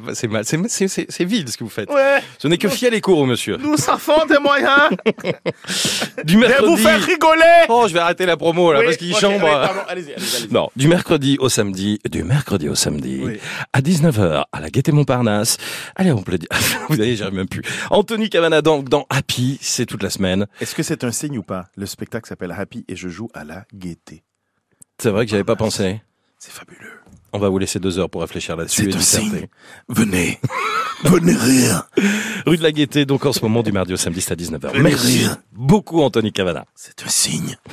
c'est ce que vous faites. Ouais. Ce n'est que fiel et court, monsieur. Nous, ça font des moyens Du de vous mercredi. faire rigoler. Oh, je vais arrêter la promo là Oui, parce qu'il ok, chambre. allez-y. allez-y. Non, du mercredi au samedi, du mercredi au samedi, Oui. à 19h, à la Gaîté Montparnasse. Allez, on peut. Vous voyez, j'arrive même plus. Anthony Cavana dans, dans Happy, c'est toute la semaine. Est-ce que c'est un signe ou pas? Le spectacle s'appelle Happy et je joue à la gaieté. C'est vrai que j'avais pas pensé. C'est fabuleux. On va vous laisser deux heures pour réfléchir là-dessus C'est et un disserter. signe. Venez. Venez rire. Rue de la Gaîté, donc en ce moment du mardi au samedi, c'est à 19h. Venez Merci rire. beaucoup Anthony Cavana. C'est un signe.